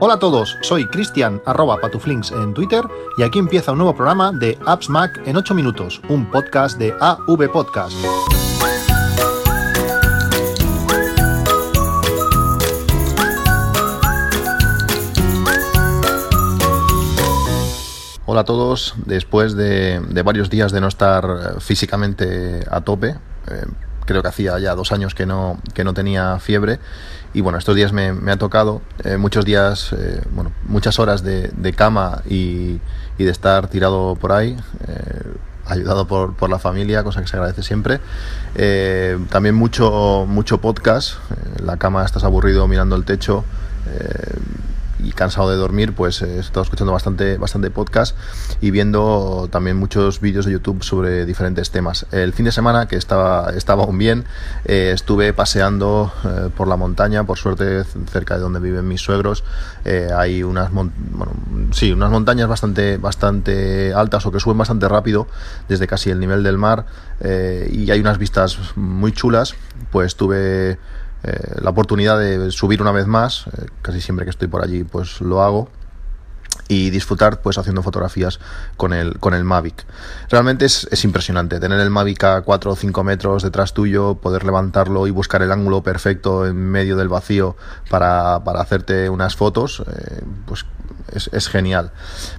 Hola a todos, soy Cristian arroba patuflinks en Twitter y aquí empieza un nuevo programa de Apps Mac en 8 minutos, un podcast de AV Podcast. Hola a todos, después de, varios días de no estar eh, físicamente a tope, eh, creo que hacía ya dos años que no, que no tenía fiebre y bueno, estos días me, ha tocado eh, muchos días, eh, bueno, muchas horas de, cama y, y, de estar tirado por ahí. Eh, ayudado por, por, la familia, cosa que se agradece siempre. también mucho, mucho podcast. En la cama estás aburrido mirando el techo y cansado de dormir, pues he estado escuchando bastante, bastante podcast y viendo también muchos vídeos de YouTube sobre diferentes temas. El fin de semana, que estaba, estaba aún bien, eh, estuve paseando eh, por la montaña, por suerte cerca de donde viven mis suegros. Eh, hay unas, bueno, sí, unas montañas bastante, bastante altas o que suben bastante rápido desde casi el nivel del mar y hay unas vistas muy chulas. Pues tuve eh, la oportunidad de subir una vez más, eh, casi siempre que estoy por allí pues lo hago y disfrutar pues haciendo fotografías con el, con el Mavic. Realmente es, es, impresionante tener el Mavic a 4 o 5 metros detrás tuyo, poder levantarlo y buscar el ángulo perfecto en medio del vacío para, para hacerte unas fotos, eh, pues es, genial.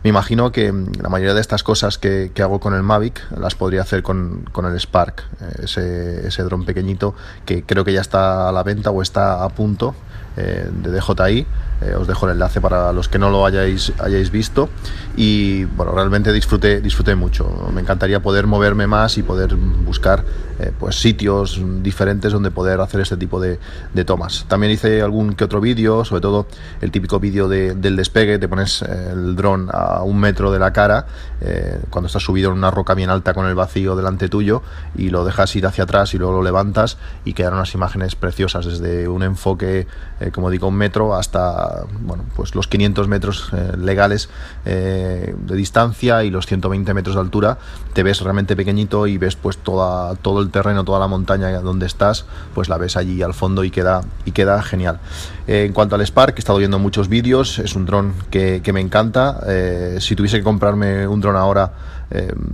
Me imagino que la mayoría de estas cosas que, hago con el Mavic las podría hacer con, el Spark, eh, ese, ese dron pequeñito que creo que ya está a la venta o está a punto eh, de DJI. Eh, os dejo el enlace para los que no lo hayáis, hayáis visto. Y bueno, realmente disfruté, disfruté mucho. Me encantaría poder moverme más y poder buscar eh, pues sitios diferentes donde poder hacer este tipo de, tomas. También hice algún que otro vídeo, sobre todo el típico vídeo del despegue. Te pones el dron a un metro de la cara cuando estás subido en una roca bien alta con el vacío delante tuyo y lo dejas ir hacia atrás y luego lo levantas y quedan unas imágenes preciosas desde un enfoque eh, como digo, un metro hasta bueno, pues los 500 metros eh, legales eh, de distancia y los 120 metros de altura, te ves realmente pequeñito y ves pues toda, todo el terreno, toda la montaña donde estás, pues la ves allí al fondo y queda, y queda genial. en cuanto al Spark, he estado viendo muchos vídeos, es un dron que, me encanta. si tuviese que comprarme un dron ahora,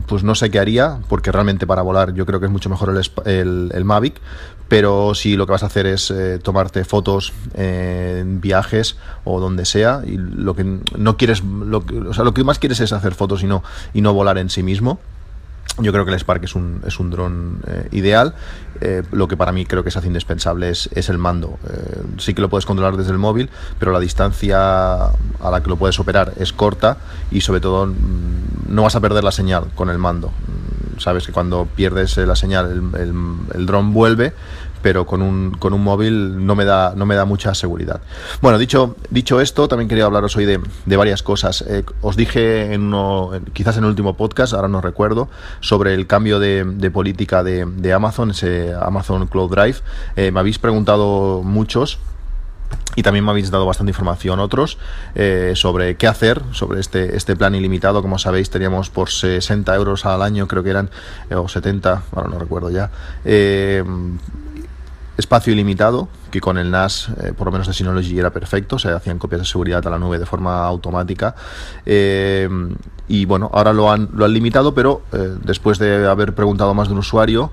pues no sé qué haría, porque realmente para volar yo creo que es mucho mejor el, el Mavic, pero si lo que vas a hacer es eh, tomarte fotos en viajes o donde sea y lo que no quieres lo que, o sea, lo que más quieres es hacer fotos y no y no volar en sí mismo yo creo que el Spark es un, es un dron eh, ideal. Eh, lo que para mí creo que se hace indispensable es, es el mando. sí que lo puedes controlar desde el móvil, pero la distancia a la que lo puedes operar es corta y sobre todo mm, no vas a perder la señal con el mando sabes que cuando pierdes la señal el, el, dron vuelve, pero con un, con un móvil no me, da, no me da mucha seguridad. Bueno, dicho, dicho esto, también quería hablaros hoy de, de varias cosas. Eh, os dije en uno, quizás en el último podcast, ahora no recuerdo, sobre el cambio de, de política de, de, Amazon, ese Amazon Cloud Drive. Eh, me habéis preguntado muchos y también me habéis dado bastante información otros eh, sobre qué hacer sobre este, este plan ilimitado. Como sabéis, teníamos por 60 euros al año, creo que eran, eh, o 70, ahora no recuerdo ya, eh, espacio ilimitado, que con el NAS, eh, por lo menos de Synology, era perfecto, se hacían copias de seguridad a la nube de forma automática. Eh, y bueno, ahora lo han, lo han limitado, pero eh, después de haber preguntado más de un usuario,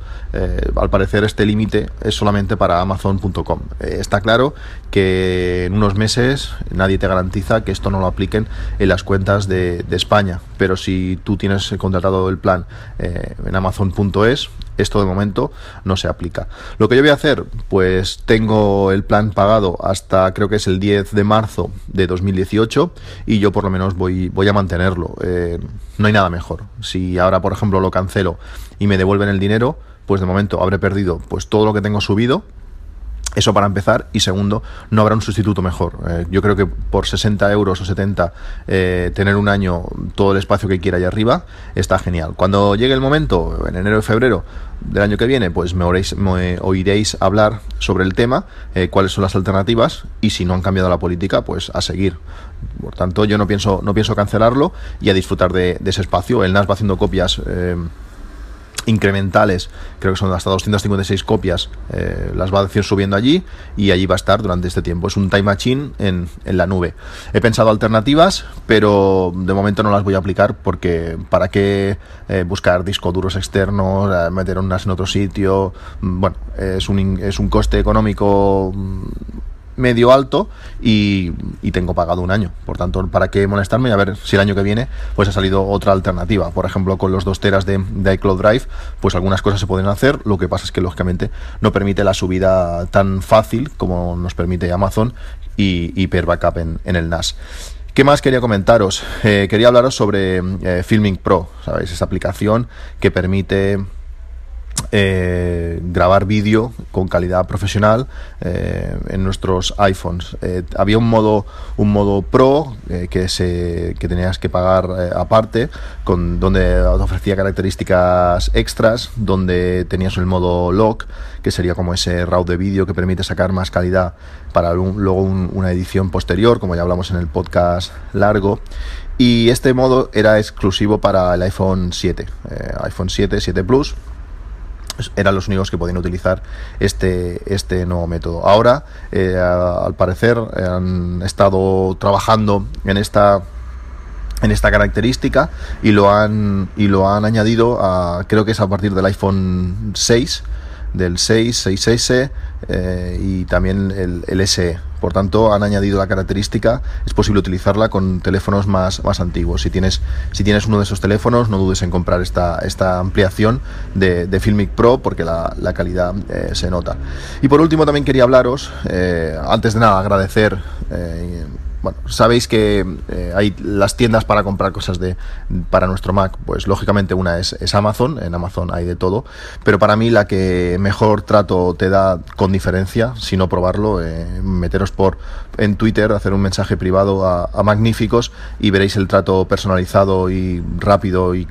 al parecer este límite es solamente para Amazon.com. está claro que en unos meses nadie te garantiza que esto no lo apliquen en las cuentas de, de España, pero si tú tienes contratado el plan en Amazon.es, esto de momento no se aplica. Lo que yo voy a hacer, pues tengo el plan pagado hasta creo que es el 10 de marzo de 2018 y yo por lo menos voy, voy a mantenerlo. Eh, no hay nada mejor. Si ahora, por ejemplo, lo cancelo y me devuelven el dinero, pues de momento habré perdido pues todo lo que tengo subido eso para empezar. Y segundo, no habrá un sustituto mejor. Eh, yo creo que por 60 euros o 70 eh, tener un año todo el espacio que quiera allá arriba está genial. Cuando llegue el momento, en enero y febrero del año que viene, pues me, oiréis hablar sobre el tema, eh, cuáles son las alternativas y si no han cambiado la política, pues a seguir. Por tanto, yo no pienso, no pienso cancelarlo y a disfrutar de, ese espacio. El NAS va haciendo copias incrementales, creo que son hasta 256 copias, eh, las va a decir subiendo allí y allí va a estar durante este tiempo. Es un Time Machine en, en, la nube. He pensado alternativas, pero de momento no las voy a aplicar porque para qué eh, buscar discos duros externos, eh, meter unas en otro sitio, mm, bueno, es un, es un coste económico medio alto y, tengo pagado un año. Por tanto, ¿para qué molestarme? A ver si el año que viene pues ha salido otra alternativa. Por ejemplo, con los 2 teras de, iCloud Drive, pues algunas cosas se pueden hacer. Lo que pasa es que lógicamente no permite la subida tan fácil como nos permite Amazon y Hyper Backup en, el NAS. ¿Qué más quería comentaros? Eh, quería hablaros sobre eh, Filming Pro, ¿sabéis? Esa aplicación que permite eh, grabar vídeo con calidad profesional eh, en nuestros iPhones. Eh, había un modo, un modo Pro que, se, que tenías que pagar aparte, con, donde ofrecía características extras, donde tenías el modo lock, que sería como ese RAW de vídeo que permite sacar más calidad para luego una edición posterior, como ya hablamos en el podcast largo. Y este modo era exclusivo para el iPhone 7, iPhone 7, 7 Plus eran los únicos que podían utilizar este, este nuevo método. Ahora, eh, al parecer, han estado trabajando en esta en esta característica y lo han y lo han añadido a creo que es a partir del iPhone 6 del 6, 6S eh, y también el, el, SE. Por tanto, han añadido la característica, es posible utilizarla con teléfonos más, más antiguos. Si tienes, si tienes uno de esos teléfonos, no dudes en comprar esta, esta ampliación de, de Filmic Pro porque la, la calidad eh, se nota. Y por último, también quería hablaros, eh, antes de nada, agradecer bueno, sabéis que eh, hay las tiendas para comprar cosas de para nuestro Mac, pues lógicamente una es, es, Amazon, en Amazon hay de todo, pero para mí la que mejor trato te da con diferencia, si no probarlo, eh, meteros por en Twitter, hacer un mensaje privado a, Magníficos y veréis el trato personalizado y rápido y,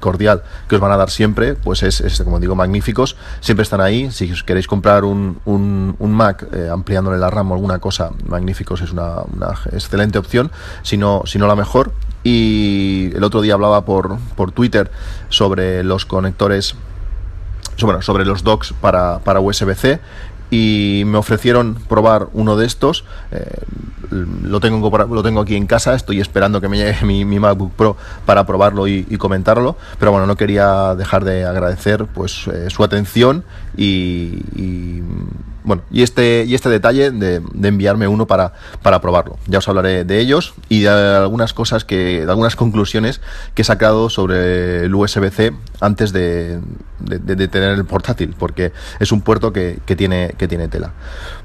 cordial que os van a dar siempre, pues es, es, como digo, Magníficos, siempre están ahí, si queréis comprar un, un, un Mac eh, ampliándole la RAM o alguna cosa, Magníficos es una, una excelente opción, si no, si no la mejor. Y el otro día hablaba por, por Twitter sobre los conectores, bueno, sobre los docks para, para USB-C y me ofrecieron probar uno de estos. Eh, lo, tengo, lo tengo aquí en casa, estoy esperando que me llegue mi, MacBook Pro para probarlo y, comentarlo, pero bueno, no quería dejar de agradecer pues eh, su atención y bueno, y este, y este detalle de, enviarme uno para, para probarlo. Ya os hablaré de ellos y de algunas cosas que, de algunas conclusiones que he sacado sobre el USB-C antes de, tener el portátil, porque es un puerto que, tiene, que tiene tela.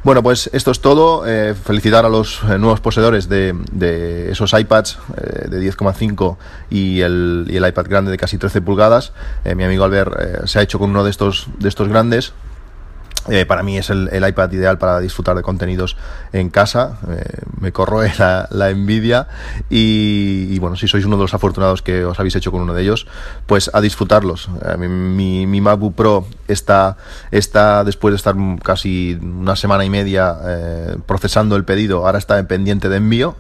Bueno, pues esto es todo. Eh, felicitar a los eh, nuevos poseedores de, esos iPads eh, de 10,5 y el, y el iPad grande de casi 13 pulgadas. mi amigo Albert se ha hecho con uno de estos, de estos grandes. Eh, para mí es el, iPad ideal para disfrutar de contenidos en casa. Eh, me corro la, la envidia. Y, bueno, si sois uno de los afortunados que os habéis hecho con uno de ellos, pues a disfrutarlos. Eh, mi, mi, MacBook Pro está, está, después de estar casi una semana y media procesando el pedido, ahora está en pendiente de envío.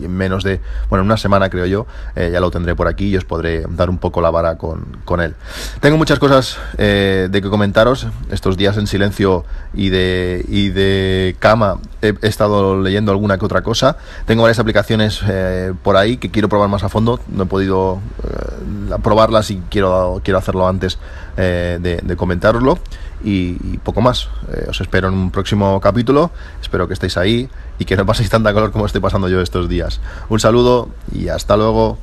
y en menos de, bueno, una semana creo yo, ya lo tendré por aquí y os podré dar un poco la vara con, con él. Tengo muchas cosas de que comentaros estos días en silencio y de, y de cama he, estado leyendo alguna que otra cosa. Tengo varias aplicaciones eh, por ahí que quiero probar más a fondo. No he podido eh, probarlas y quiero, quiero hacerlo antes eh, de, de, comentaroslo. Y, poco más. os espero en un próximo capítulo. Espero que estéis ahí y que no paséis tanta calor como estoy pasando yo estos días. Un saludo y hasta luego.